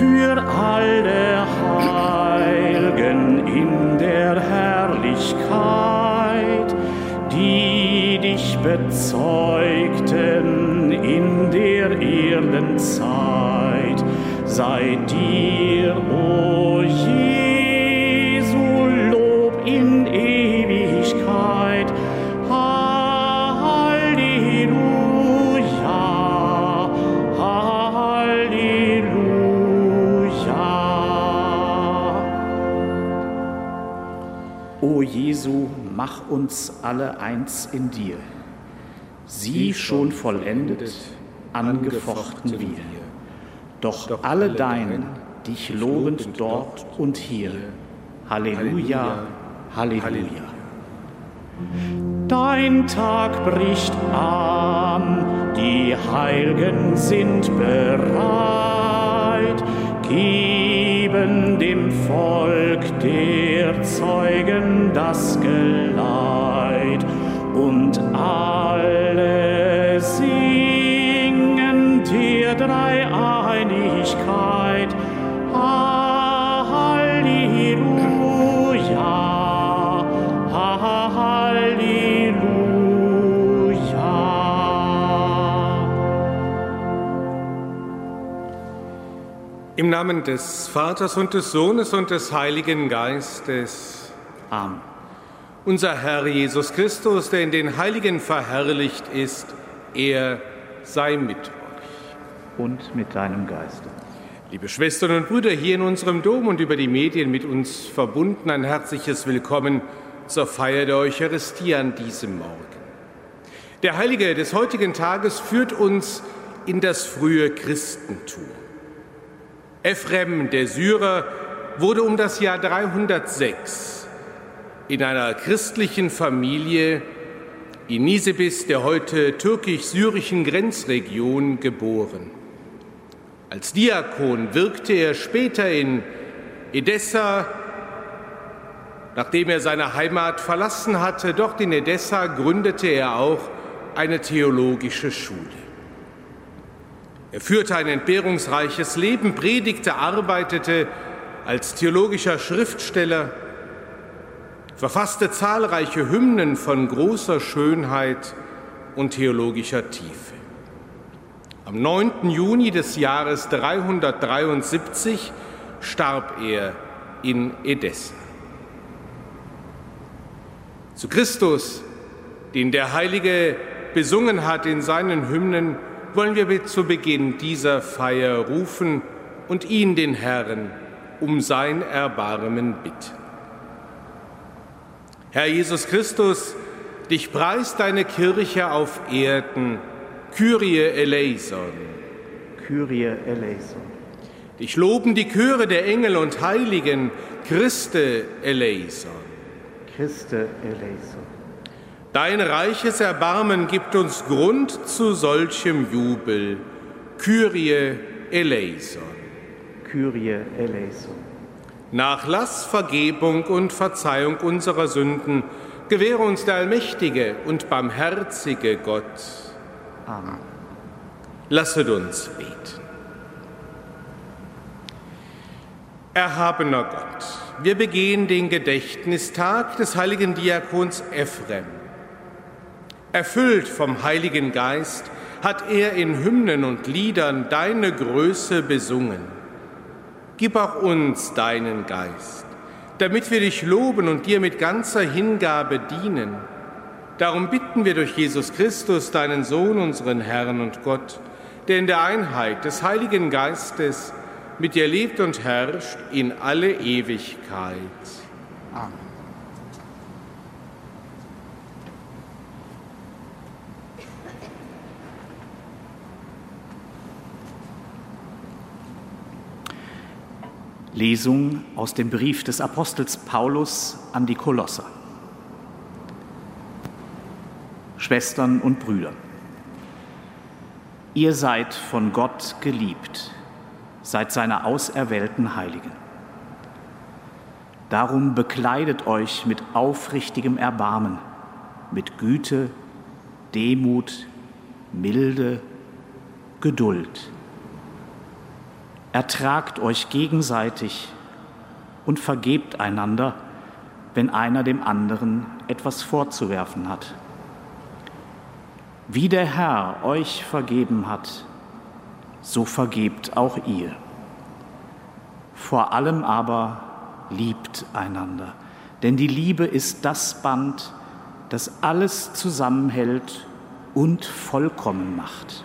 für alle Heiligen in der Herrlichkeit, die dich bezeugten in der Erdenzeit, sei dir Jesu, mach uns alle eins in dir. Sie schon vollendet, angefochten wir. Doch alle dein, dich lobend dort und hier. Halleluja, Halleluja. Dein Tag bricht an, die Heiligen sind bereit, geben dem Volk der Zeugen das Geleit und alle singen dir Dreieinigkeit. Halleluja, Halleluja. Im Namen des Vaters und des Sohnes und des Heiligen Geistes. Amen. Unser Herr Jesus Christus, der in den Heiligen verherrlicht ist, er sei mit euch. Und mit deinem Geiste. Liebe Schwestern und Brüder hier in unserem Dom und über die Medien mit uns verbunden, ein herzliches Willkommen zur Feier der Eucharistie an diesem Morgen. Der Heilige des heutigen Tages führt uns in das frühe Christentum. Ephrem, der Syrer, wurde um das Jahr 306 in einer christlichen Familie in Nisebis, der heute türkisch-syrischen Grenzregion, geboren. Als Diakon wirkte er später in Edessa, nachdem er seine Heimat verlassen hatte. Dort in Edessa gründete er auch eine theologische Schule. Er führte ein entbehrungsreiches Leben, predigte, arbeitete als theologischer Schriftsteller, verfasste zahlreiche Hymnen von großer Schönheit und theologischer Tiefe. Am 9. Juni des Jahres 373 starb er in Edessa. Zu Christus, den der Heilige besungen hat in seinen Hymnen, wollen wir zu Beginn dieser Feier rufen und ihn, den Herrn, um sein Erbarmen bitten. Herr Jesus Christus, dich preist deine Kirche auf Erden, Kyrie eleison. Kyrie eleison. Dich loben die Chöre der Engel und Heiligen, Christe eleison. Christe eleison. Dein reiches Erbarmen gibt uns Grund zu solchem Jubel, Kyrie eleison. Kyrie eleison. Nachlass, Vergebung und Verzeihung unserer Sünden gewähre uns der allmächtige und barmherzige Gott. Amen. Lasset uns beten. Erhabener Gott, wir begehen den Gedächtnistag des heiligen Diakons Ephrem. Erfüllt vom Heiligen Geist hat er in Hymnen und Liedern deine Größe besungen. Gib auch uns deinen Geist, damit wir dich loben und dir mit ganzer Hingabe dienen. Darum bitten wir durch Jesus Christus, deinen Sohn, unseren Herrn und Gott, der in der Einheit des Heiligen Geistes mit dir lebt und herrscht in alle Ewigkeit. Amen. Lesung aus dem Brief des Apostels Paulus an die Kolosser. Schwestern und Brüder, ihr seid von Gott geliebt, seid seine auserwählten Heiligen. Darum bekleidet euch mit aufrichtigem Erbarmen, mit Güte, Demut, Milde, Geduld. Ertragt euch gegenseitig und vergebt einander, wenn einer dem anderen etwas vorzuwerfen hat. Wie der Herr euch vergeben hat, so vergebt auch ihr. Vor allem aber liebt einander, denn die Liebe ist das Band, das alles zusammenhält und vollkommen macht.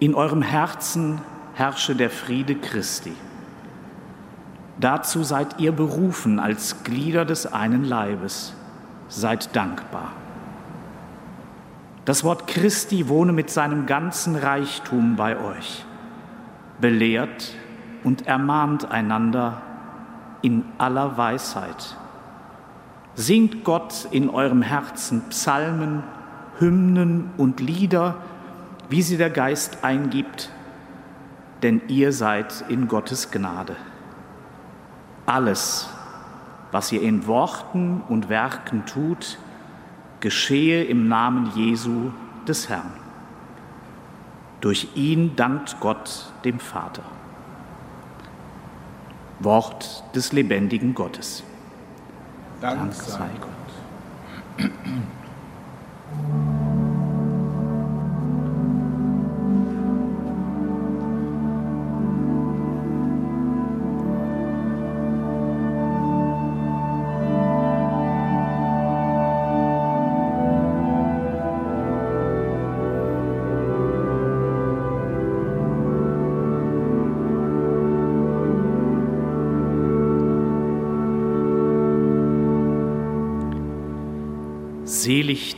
In eurem Herzen herrsche der Friede Christi. Dazu seid ihr berufen als Glieder des einen Leibes. Seid dankbar. Das Wort Christi wohne mit seinem ganzen Reichtum bei euch. Belehrt und ermahnt einander in aller Weisheit. Singt Gott in eurem Herzen Psalmen, Hymnen und Lieder, wie sie der Geist eingibt, denn ihr seid in Gottes Gnade. Alles, was ihr in Worten und Werken tut, geschehe im Namen Jesu des Herrn. Durch ihn dankt Gott dem Vater. Wort des lebendigen Gottes. Dank, Dank sei Gott.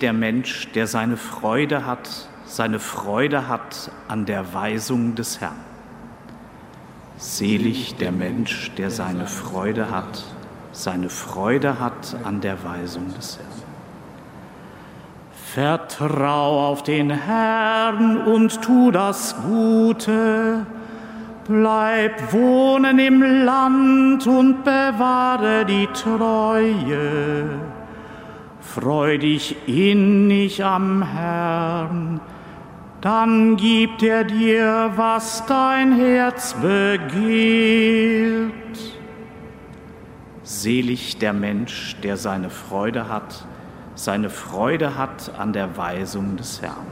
Der Mensch, der seine Freude hat, seine Freude hat an der Weisung des Herrn. Selig der Mensch, der seine Freude hat, seine Freude hat an der Weisung des Herrn. Vertrau auf den Herrn und tu das Gute. Bleib wohnen im Land und bewahre die Treue Freu dich innig am Herrn, dann gibt er dir, was dein Herz begehrt. Selig der Mensch, der seine Freude hat, seine Freude hat an der Weisung des Herrn.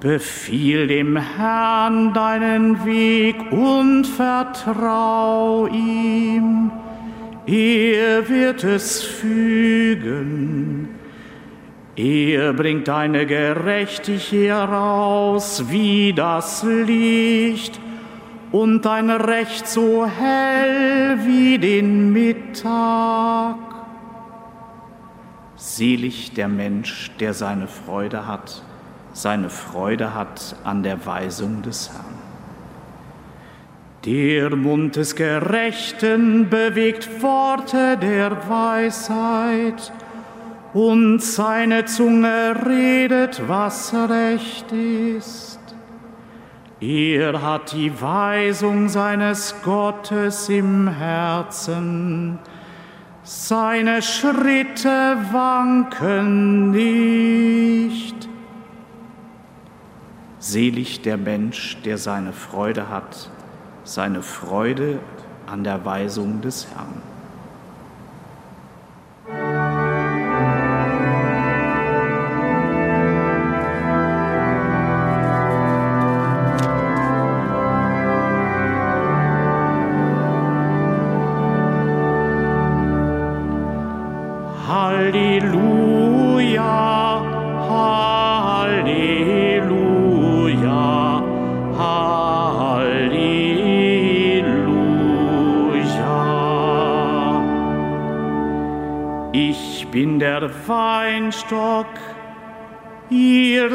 Befiehl dem Herrn deinen Weg und vertrau ihm er wird es fügen. Er bringt deine Gerechtigkeit heraus wie das Licht und dein Recht so hell wie den Mittag. Selig der Mensch, der seine Freude hat, seine Freude hat an der Weisung des Herrn. Der Mund des Gerechten bewegt Worte der Weisheit, und seine Zunge redet, was recht ist. Er hat die Weisung seines Gottes im Herzen, seine Schritte wanken nicht. Selig der Mensch, der seine Freude hat seine Freude an der Weisung des Herrn.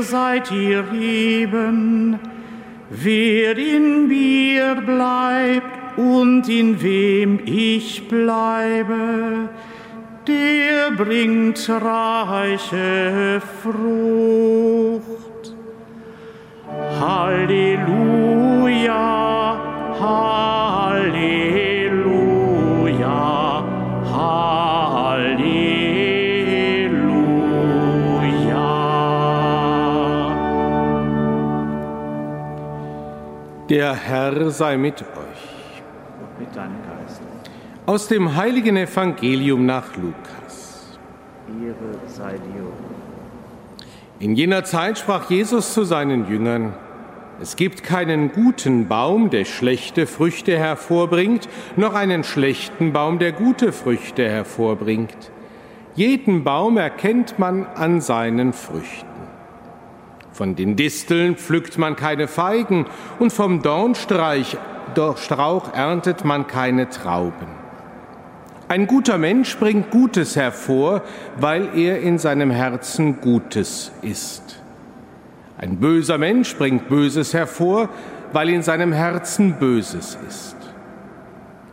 Seid ihr Reben, wer in mir bleibt und in wem ich bleibe, der bringt reiche Frucht. Halleluja, Der Herr sei mit euch. Aus dem heiligen Evangelium nach Lukas. Ehre sei dir. In jener Zeit sprach Jesus zu seinen Jüngern, es gibt keinen guten Baum, der schlechte Früchte hervorbringt, noch einen schlechten Baum, der gute Früchte hervorbringt. Jeden Baum erkennt man an seinen Früchten. Von den Disteln pflückt man keine Feigen und vom Dornstreich, Strauch erntet man keine Trauben. Ein guter Mensch bringt Gutes hervor, weil er in seinem Herzen Gutes ist. Ein böser Mensch bringt Böses hervor, weil in seinem Herzen Böses ist.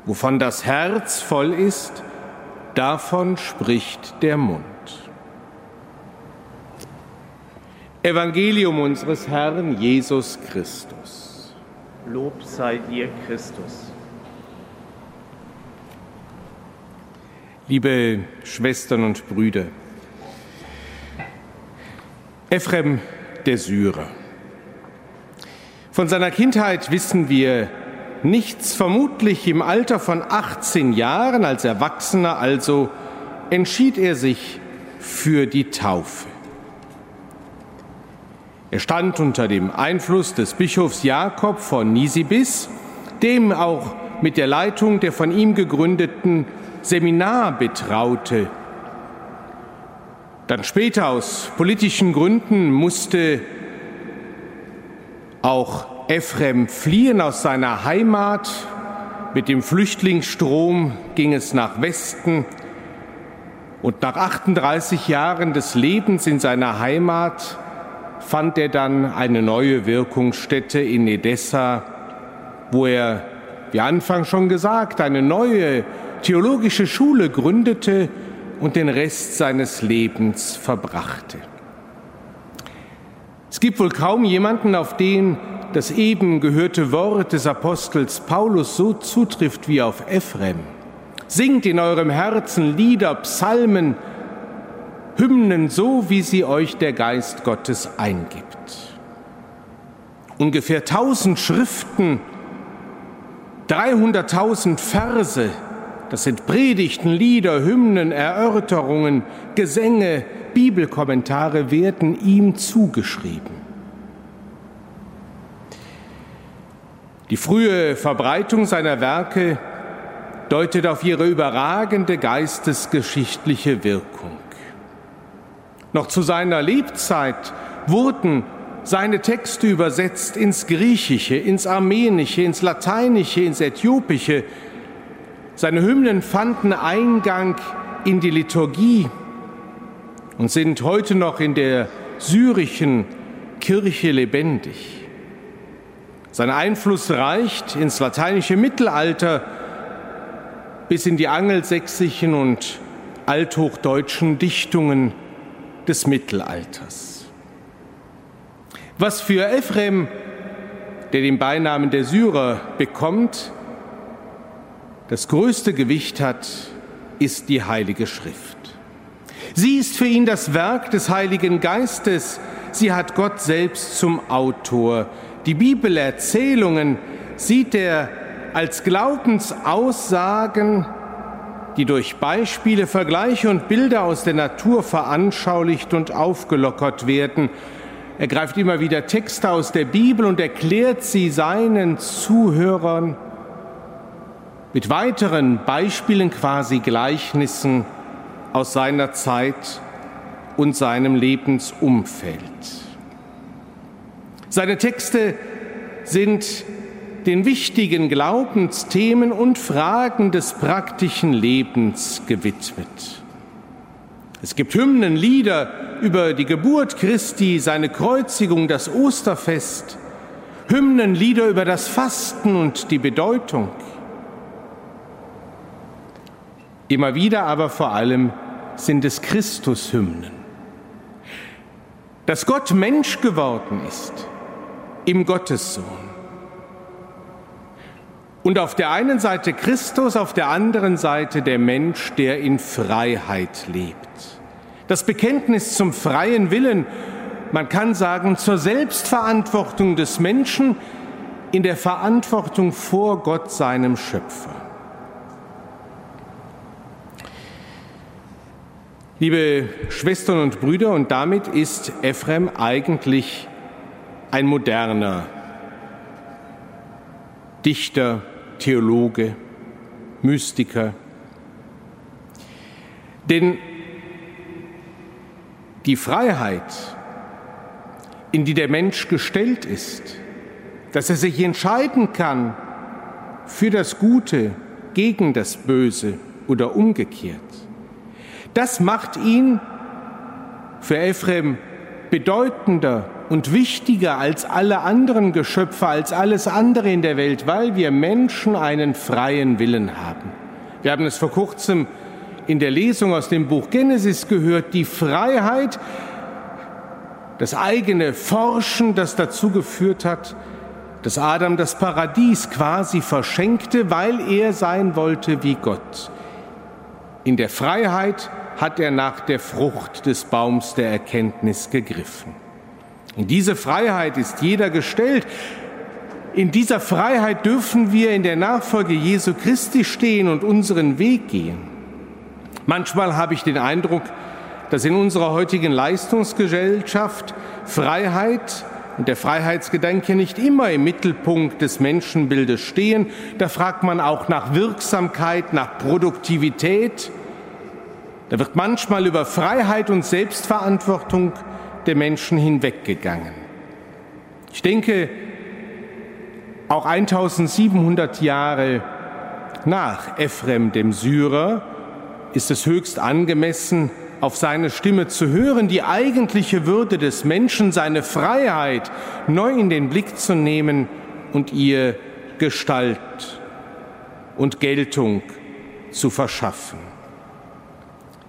Wovon das Herz voll ist, davon spricht der Mund. Evangelium unseres Herrn Jesus Christus. Lob sei dir, Christus. liebe Schwestern und Brüder. Ephrem der Syrer. Von seiner Kindheit wissen wir nichts, vermutlich im Alter von 18 Jahren, als Erwachsener also, entschied er sich für die Taufe. Er stand unter dem Einfluss des Bischofs Jakob von Nisibis, dem auch mit der Leitung der von ihm gegründeten Seminar betraute. Dann später aus politischen Gründen musste auch Ephrem fliehen aus seiner Heimat. Mit dem Flüchtlingsstrom ging es nach Westen. Und nach 38 Jahren des Lebens in seiner Heimat fand er dann eine neue Wirkungsstätte in Edessa, wo er, wie Anfang schon gesagt, eine neue theologische Schule gründete und den Rest seines Lebens verbrachte. Es gibt wohl kaum jemanden, auf den das eben gehörte Wort des Apostels Paulus so zutrifft wie auf Ephrem. Singt in eurem Herzen Lieder, Psalmen, Hymnen, so wie sie euch der Geist Gottes eingibt. Ungefähr tausend Schriften, 300.000 Verse, das sind Predigten, Lieder, Hymnen, Erörterungen, Gesänge, Bibelkommentare werden ihm zugeschrieben. Die frühe Verbreitung seiner Werke deutet auf ihre überragende geistesgeschichtliche Wirkung. Noch zu seiner Lebzeit wurden seine Texte übersetzt ins Griechische, ins Armenische, ins Lateinische, ins Äthiopische, seine Hymnen fanden Eingang in die Liturgie und sind heute noch in der syrischen Kirche lebendig. Sein Einfluss reicht ins lateinische Mittelalter bis in die angelsächsischen und althochdeutschen Dichtungen des Mittelalters. Was für Ephrem, der den Beinamen der Syrer bekommt, das größte Gewicht hat, ist die Heilige Schrift. Sie ist für ihn das Werk des Heiligen Geistes. Sie hat Gott selbst zum Autor. Die Bibelerzählungen sieht er als Glaubensaussagen, die durch Beispiele, Vergleiche und Bilder aus der Natur veranschaulicht und aufgelockert werden. Er greift immer wieder Texte aus der Bibel und erklärt sie seinen Zuhörern mit weiteren Beispielen quasi Gleichnissen aus seiner Zeit und seinem Lebensumfeld. Seine Texte sind den wichtigen Glaubensthemen und Fragen des praktischen Lebens gewidmet. Es gibt Hymnen, Lieder über die Geburt Christi, seine Kreuzigung, das Osterfest, Hymnen, Lieder über das Fasten und die Bedeutung. Immer wieder aber vor allem sind es Christushymnen. Dass Gott Mensch geworden ist im Gottessohn. Und auf der einen Seite Christus, auf der anderen Seite der Mensch, der in Freiheit lebt. Das Bekenntnis zum freien Willen, man kann sagen, zur Selbstverantwortung des Menschen in der Verantwortung vor Gott, seinem Schöpfer. Liebe Schwestern und Brüder, und damit ist Ephrem eigentlich ein moderner Dichter, Theologe, Mystiker. Denn die Freiheit, in die der Mensch gestellt ist, dass er sich entscheiden kann für das Gute, gegen das Böse oder umgekehrt, das macht ihn für Ephrem bedeutender und wichtiger als alle anderen Geschöpfe, als alles andere in der Welt, weil wir Menschen einen freien Willen haben. Wir haben es vor kurzem in der Lesung aus dem Buch Genesis gehört, die Freiheit, das eigene Forschen, das dazu geführt hat, dass Adam das Paradies quasi verschenkte, weil er sein wollte wie Gott. In der Freiheit hat er nach der Frucht des Baums der Erkenntnis gegriffen. In diese Freiheit ist jeder gestellt. In dieser Freiheit dürfen wir in der Nachfolge Jesu Christi stehen und unseren Weg gehen. Manchmal habe ich den Eindruck, dass in unserer heutigen Leistungsgesellschaft Freiheit und der Freiheitsgedanke nicht immer im Mittelpunkt des Menschenbildes stehen. Da fragt man auch nach Wirksamkeit, nach Produktivität. Da wird manchmal über Freiheit und Selbstverantwortung der Menschen hinweggegangen. Ich denke, auch 1700 Jahre nach Ephrem dem Syrer ist es höchst angemessen, auf seine Stimme zu hören, die eigentliche Würde des Menschen, seine Freiheit neu in den Blick zu nehmen und ihr Gestalt und Geltung zu verschaffen.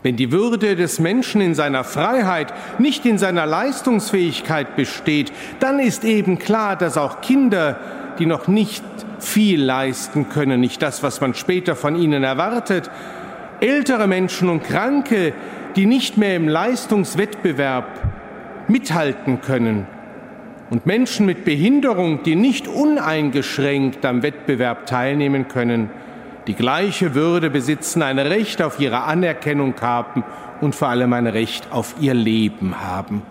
Wenn die Würde des Menschen in seiner Freiheit, nicht in seiner Leistungsfähigkeit besteht, dann ist eben klar, dass auch Kinder, die noch nicht viel leisten können, nicht das, was man später von ihnen erwartet, ältere Menschen und Kranke, die nicht mehr im Leistungswettbewerb mithalten können, und Menschen mit Behinderung, die nicht uneingeschränkt am Wettbewerb teilnehmen können, die gleiche Würde besitzen, ein Recht auf ihre Anerkennung haben und vor allem ein Recht auf ihr Leben haben.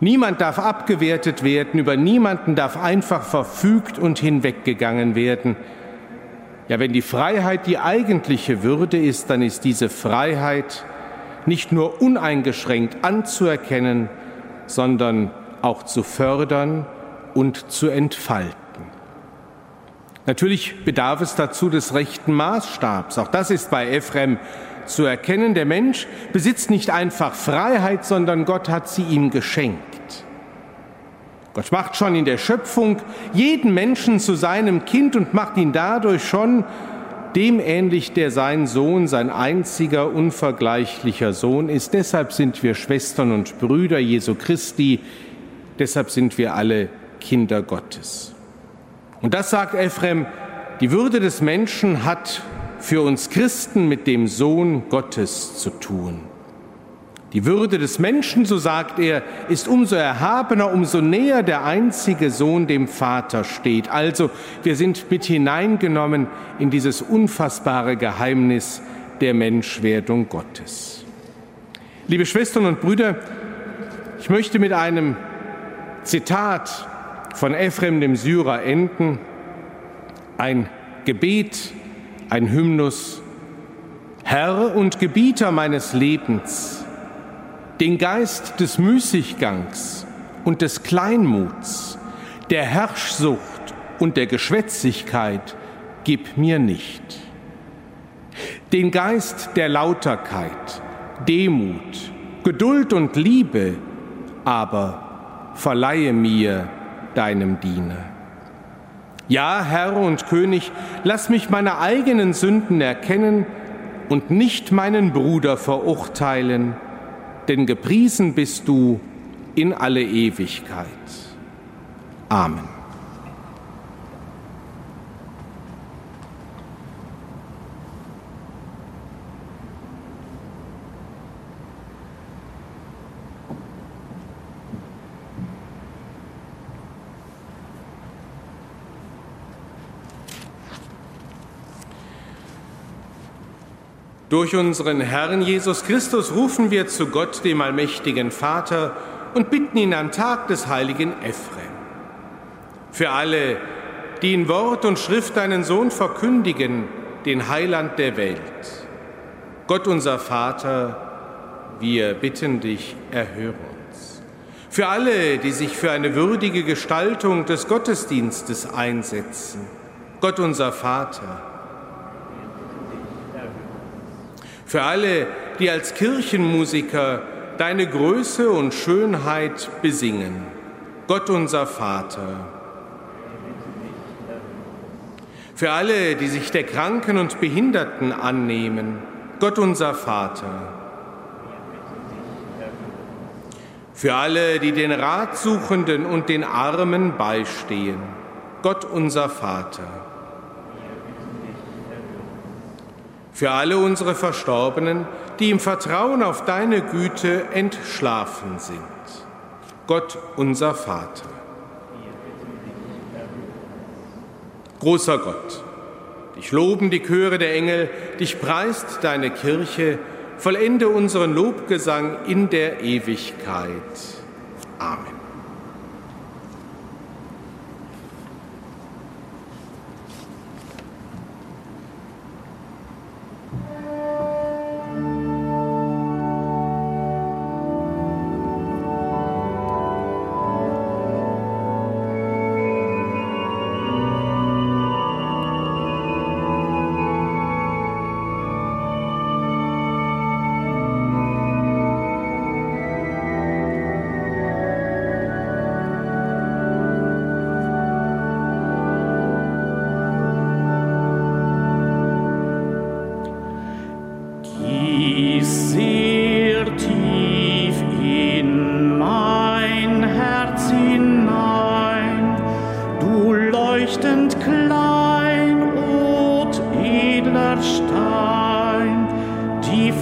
Niemand darf abgewertet werden, über niemanden darf einfach verfügt und hinweggegangen werden. Ja, wenn die Freiheit die eigentliche Würde ist, dann ist diese Freiheit nicht nur uneingeschränkt anzuerkennen, sondern auch zu fördern und zu entfalten. Natürlich bedarf es dazu des rechten Maßstabs. Auch das ist bei Ephrem zu erkennen. Der Mensch besitzt nicht einfach Freiheit, sondern Gott hat sie ihm geschenkt. Gott macht schon in der Schöpfung jeden Menschen zu seinem Kind und macht ihn dadurch schon dem ähnlich, der sein Sohn, sein einziger unvergleichlicher Sohn ist. Deshalb sind wir Schwestern und Brüder Jesu Christi, deshalb sind wir alle Kinder Gottes. Und das sagt Ephrem, die Würde des Menschen hat für uns Christen mit dem Sohn Gottes zu tun. Die Würde des Menschen, so sagt er, ist umso erhabener, umso näher der einzige Sohn dem Vater steht. Also wir sind mit hineingenommen in dieses unfassbare Geheimnis der Menschwerdung Gottes. Liebe Schwestern und Brüder, ich möchte mit einem Zitat von Ephrem dem Syrer enden, ein Gebet, ein Hymnus. Herr und Gebieter meines Lebens, den Geist des Müßiggangs und des Kleinmuts, der Herrschsucht und der Geschwätzigkeit gib mir nicht. Den Geist der Lauterkeit, Demut, Geduld und Liebe aber verleihe mir deinem Diener. Ja, Herr und König, lass mich meine eigenen Sünden erkennen und nicht meinen Bruder verurteilen, denn gepriesen bist du in alle Ewigkeit. Amen. Durch unseren Herrn Jesus Christus rufen wir zu Gott, dem allmächtigen Vater, und bitten ihn am Tag des heiligen Ephrem. Für alle, die in Wort und Schrift deinen Sohn verkündigen, den Heiland der Welt. Gott unser Vater, wir bitten dich, erhöre uns. Für alle, die sich für eine würdige Gestaltung des Gottesdienstes einsetzen. Gott unser Vater, für alle, die als Kirchenmusiker deine Größe und Schönheit besingen. Gott unser Vater. Für alle, die sich der Kranken und Behinderten annehmen. Gott unser Vater. Für alle, die den Ratsuchenden und den Armen beistehen. Gott unser Vater. Für alle unsere Verstorbenen, die im Vertrauen auf deine Güte entschlafen sind. Gott unser Vater. Großer Gott, dich loben die Chöre der Engel, dich preist deine Kirche, vollende unseren Lobgesang in der Ewigkeit. Amen.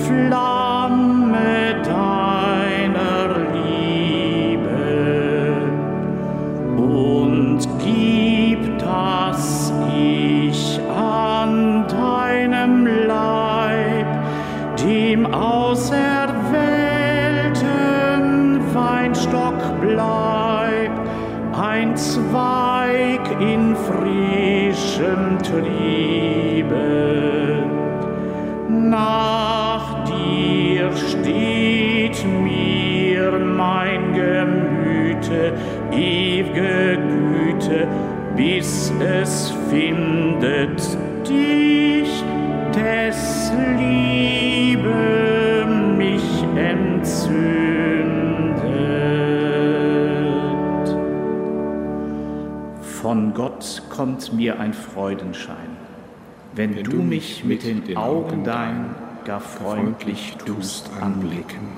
Von Mir ein Freudenschein, wenn, wenn du mich mit den, den Augen dein gar freundlich tust anblicken.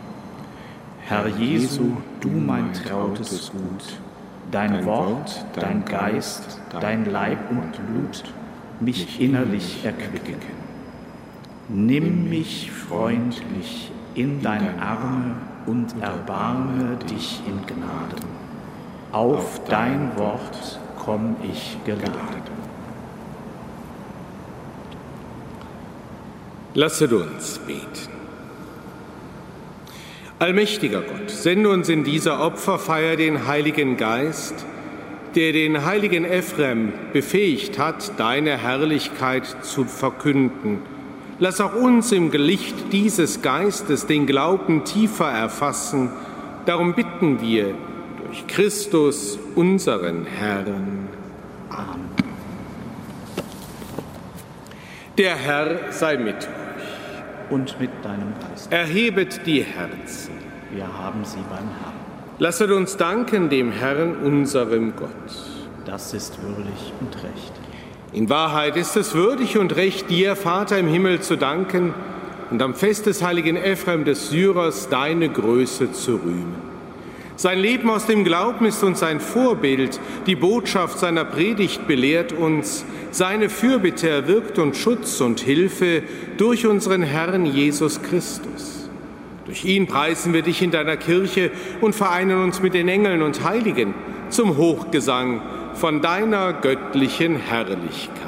Herr Jesu, du mein trautes Gut, dein Wort, dein Geist, dein Leib und Blut mich innerlich erquicken. Nimm mich freundlich in deine Arme und erbarme dich in Gnaden. Auf dein Wort komm ich geladen. Lasset uns beten. Allmächtiger Gott, sende uns in dieser Opferfeier den Heiligen Geist, der den heiligen Ephrem befähigt hat, deine Herrlichkeit zu verkünden. Lass auch uns im Licht dieses Geistes den Glauben tiefer erfassen. Darum bitten wir durch Christus, unseren Herrn. Amen. Der Herr sei mit euch. Und mit deinem Geist. Erhebet die Herzen. Wir haben sie beim Herrn. Lasset uns danken dem Herrn, unserem Gott. Das ist würdig und recht. In Wahrheit ist es würdig und recht, dir, Vater im Himmel, zu danken und am Fest des heiligen Ephrem des Syrers deine Größe zu rühmen. Sein Leben aus dem Glauben ist uns ein Vorbild. Die Botschaft seiner Predigt belehrt uns. Seine Fürbitte erwirkt uns Schutz und Hilfe durch unseren Herrn Jesus Christus. Durch ihn preisen wir dich in deiner Kirche und vereinen uns mit den Engeln und Heiligen zum Hochgesang von deiner göttlichen Herrlichkeit.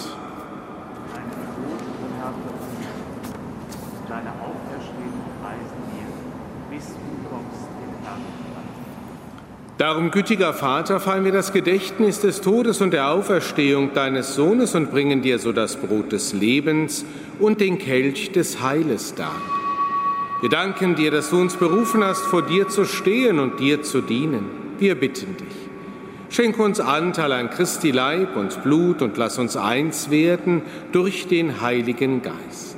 Darum, gütiger Vater, feiern wir das Gedächtnis des Todes und der Auferstehung deines Sohnes und bringen dir so das Brot des Lebens und den Kelch des Heiles dar. Wir danken dir, dass du uns berufen hast, vor dir zu stehen und dir zu dienen. Wir bitten dich. Schenke uns Anteil an Christi Leib und Blut und lass uns eins werden durch den Heiligen Geist.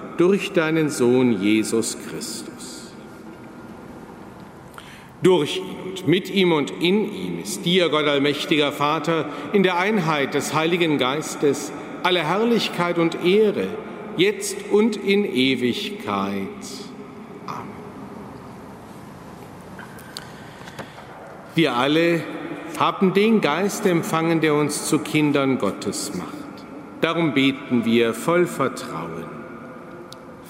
durch deinen Sohn Jesus Christus. Durch ihn und mit ihm und in ihm ist dir, Gott allmächtiger Vater, in der Einheit des Heiligen Geistes alle Herrlichkeit und Ehre, jetzt und in Ewigkeit. Amen. Wir alle haben den Geist empfangen, der uns zu Kindern Gottes macht. Darum beten wir voll Vertrauen.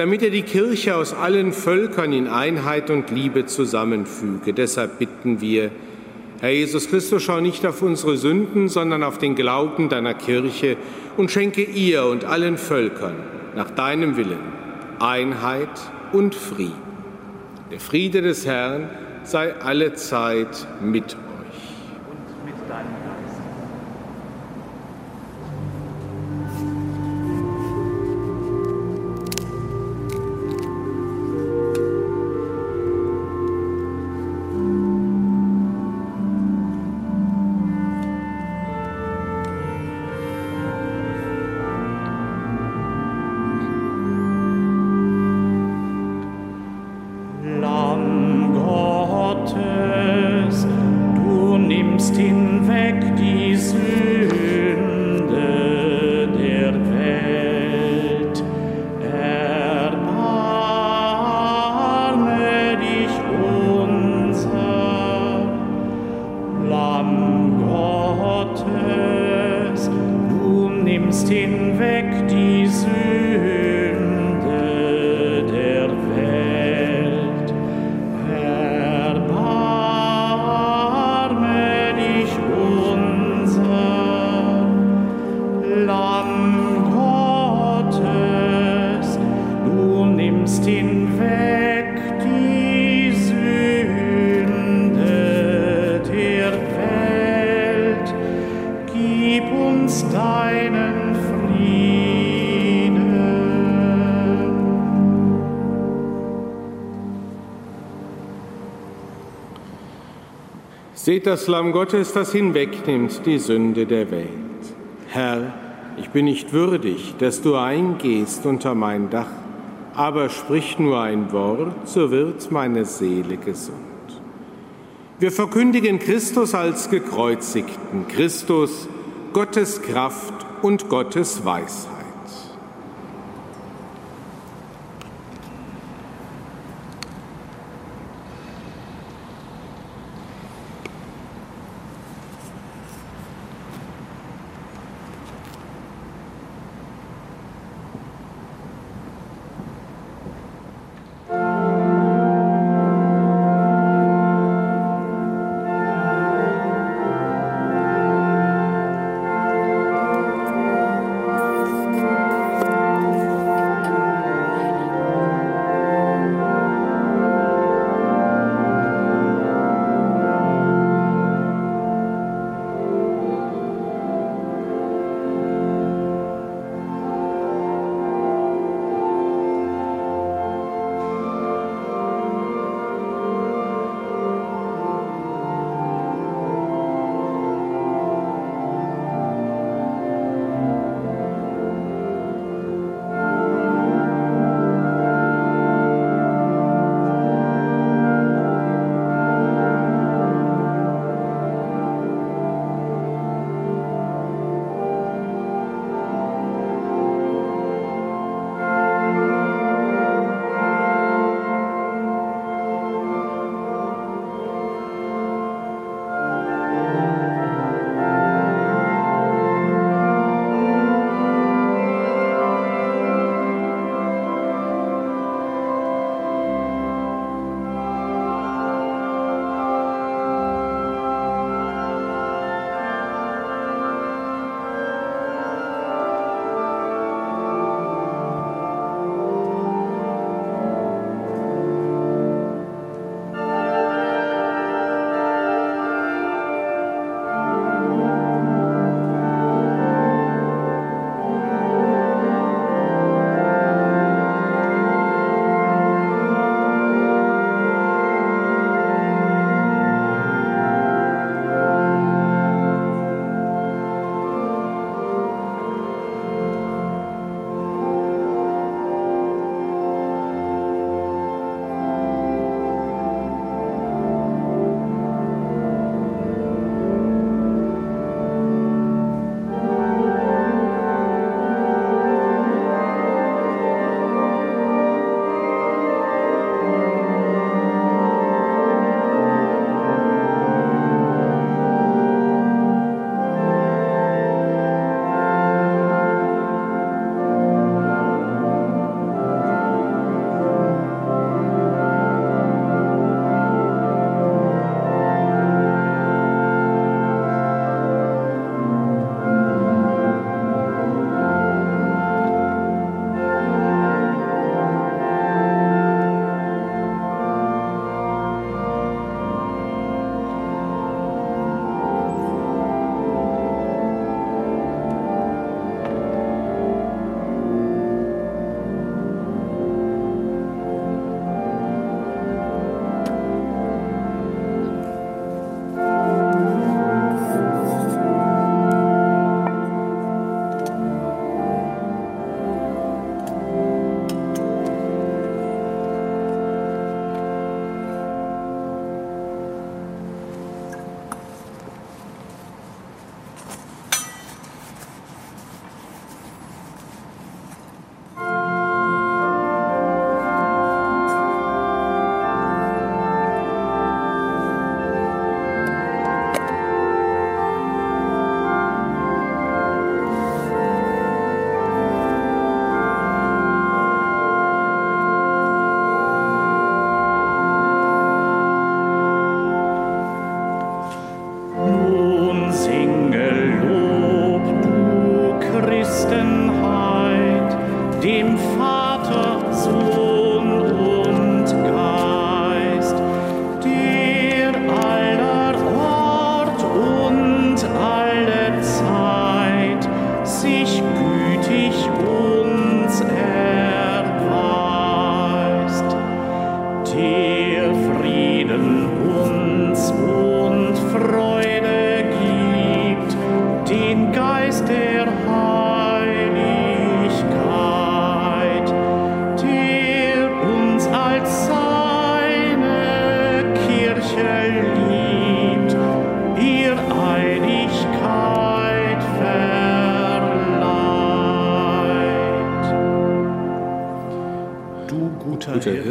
damit er die Kirche aus allen Völkern in Einheit und Liebe zusammenfüge. Deshalb bitten wir, Herr Jesus Christus, schau nicht auf unsere Sünden, sondern auf den Glauben deiner Kirche und schenke ihr und allen Völkern nach deinem Willen Einheit und Frieden. Der Friede des Herrn sei alle Zeit mit Seht das Lamm Gottes, das hinwegnimmt die Sünde der Welt. Herr, ich bin nicht würdig, dass du eingehst unter mein Dach, aber sprich nur ein Wort, so wird meine Seele gesund. Wir verkündigen Christus als gekreuzigten, Christus, Gottes Kraft und Gottes Weisheit.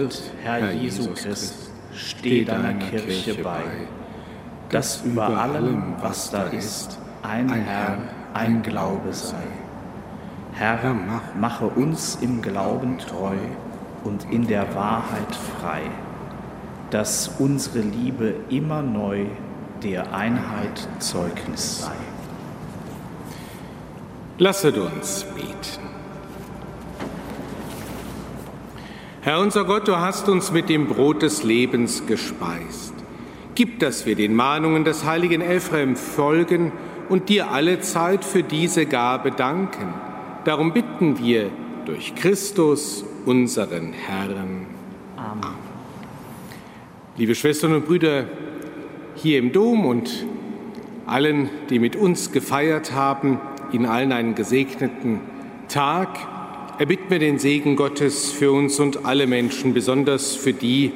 Tod, Herr Jesu Christ, steh deiner Kirche bei, dass über allem, was da ist, ein Herr, ein Glaube sei. Herr, mache uns im Glauben treu und in der Wahrheit frei, dass unsere Liebe immer neu der Einheit Zeugnis sei. Lasset uns beten. Herr unser Gott, du hast uns mit dem Brot des Lebens gespeist. Gib, dass wir den Mahnungen des heiligen Ephrem folgen und dir alle Zeit für diese Gabe danken. Darum bitten wir durch Christus, unseren Herrn. Amen. Liebe Schwestern und Brüder, hier im Dom und allen, die mit uns gefeiert haben, Ihnen allen einen gesegneten Tag. Erbitten wir den Segen Gottes für uns und alle Menschen, besonders für die,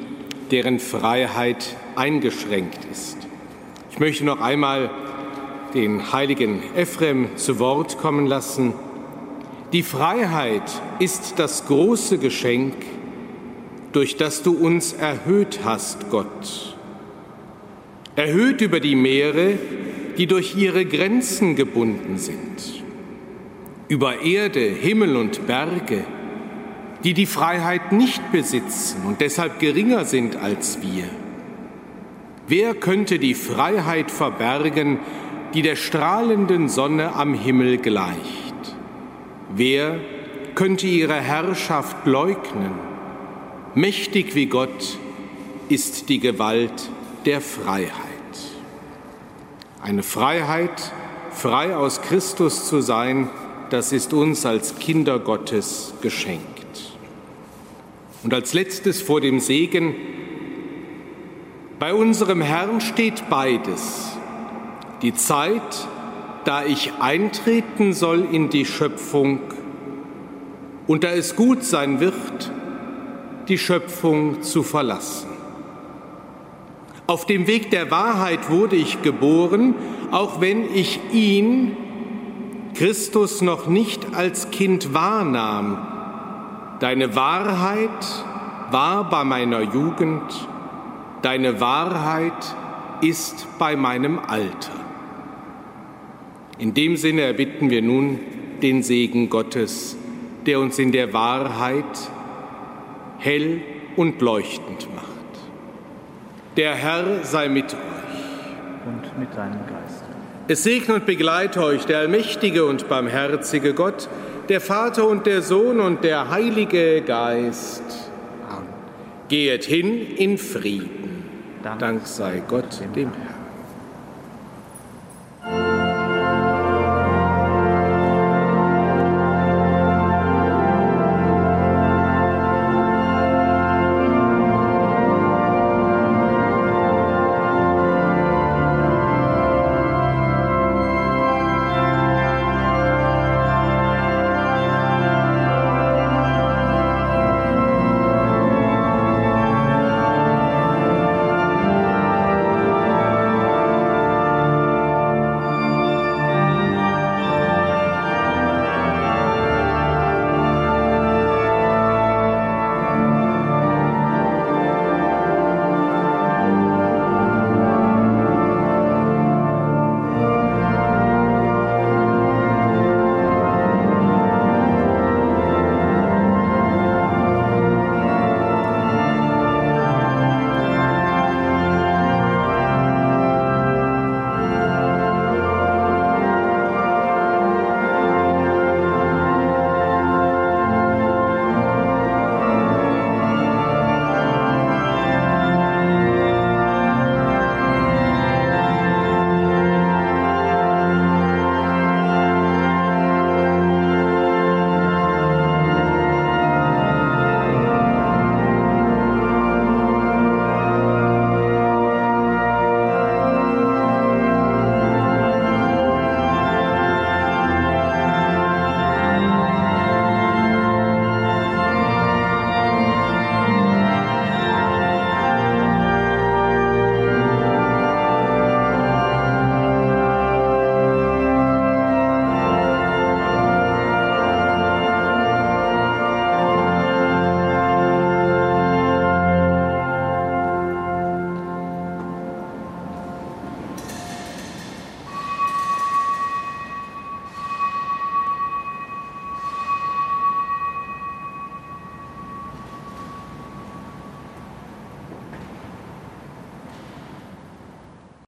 deren Freiheit eingeschränkt ist. Ich möchte noch einmal den heiligen Ephrem zu Wort kommen lassen. Die Freiheit ist das große Geschenk, durch das du uns erhöht hast, Gott. Erhöht über die Meere, die durch ihre Grenzen gebunden sind, über Erde, Himmel und Berge, die die Freiheit nicht besitzen und deshalb geringer sind als wir. Wer könnte die Freiheit verbergen, die der strahlenden Sonne am Himmel gleicht? Wer könnte ihre Herrschaft leugnen? Mächtig wie Gott ist die Gewalt der Freiheit. Eine Freiheit, frei aus Christus zu sein, das ist uns als Kinder Gottes geschenkt. Und als letztes vor dem Segen, bei unserem Herrn steht beides. Die Zeit, da ich eintreten soll in die Schöpfung und da es gut sein wird, die Schöpfung zu verlassen. Auf dem Weg der Wahrheit wurde ich geboren, auch wenn ich ihn, Christus, noch nicht als Kind wahrnahm. Deine Wahrheit war bei meiner Jugend, deine Wahrheit ist bei meinem Alter. In dem Sinne erbitten wir nun den Segen Gottes, der uns in der Wahrheit hell und leuchtend macht. Der Herr sei mit euch. Und mit deinem Geist. Es segne und begleite euch der allmächtige und barmherzige Gott, der Vater und der Sohn und der Heilige Geist. Amen. Gehet hin in Frieden. Dank, Dank sei Gott dem Herrn.